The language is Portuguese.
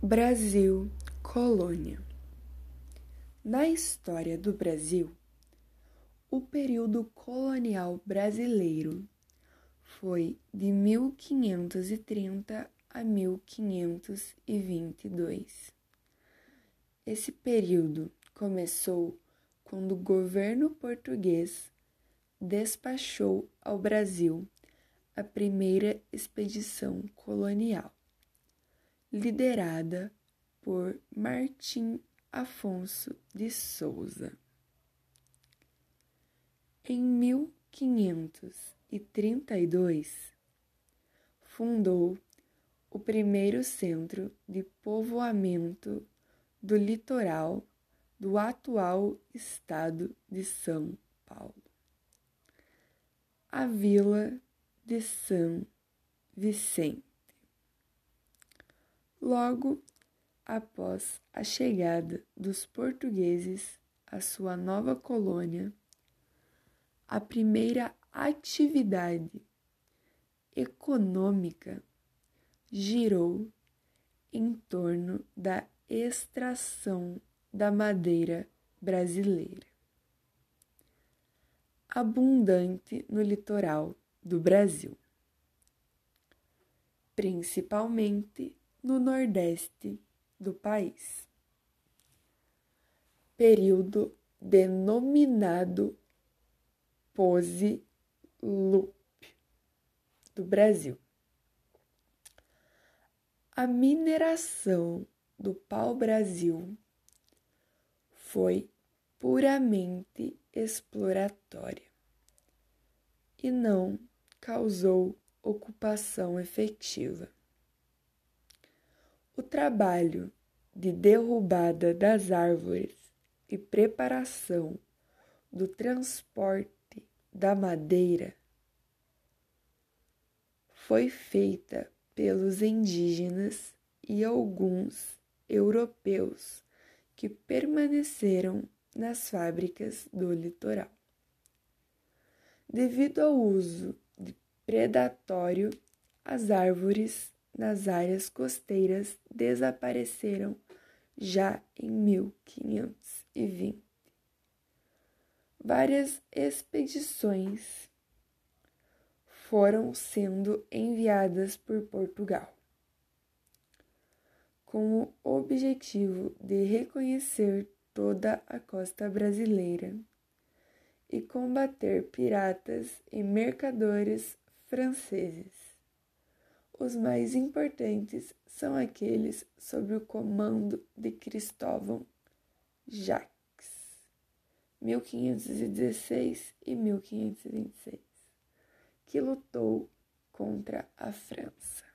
Brasil, colônia. Na história do Brasil, o período colonial brasileiro foi de 1530 a 1522. Esse período começou quando o governo português despachou ao Brasil a primeira expedição colonial liderada por Martim Afonso de Souza. Em 1532, fundou o primeiro centro de povoamento do litoral do atual estado de São Paulo, a Vila de São Vicente. Logo após a chegada dos portugueses à sua nova colônia, a primeira atividade econômica girou em torno da extração da madeira brasileira, abundante no litoral do Brasil, principalmente no Nordeste do país. Período denominado Pose Loop do Brasil. A mineração do pau-brasil foi puramente exploratória e não causou ocupação efetiva. O trabalho de derrubada das árvores e preparação do transporte da madeira foi feita pelos indígenas e alguns europeus que permaneceram nas fábricas do litoral. Devido ao uso predatório, as árvores nas áreas costeiras desapareceram já em 1520. Várias expedições foram sendo enviadas por Portugal, com o objetivo de reconhecer toda a costa brasileira e combater piratas e mercadores franceses. Os mais importantes são aqueles sob o comando de Cristóvão Jacques, 1516 e 1526, que lutou contra a França.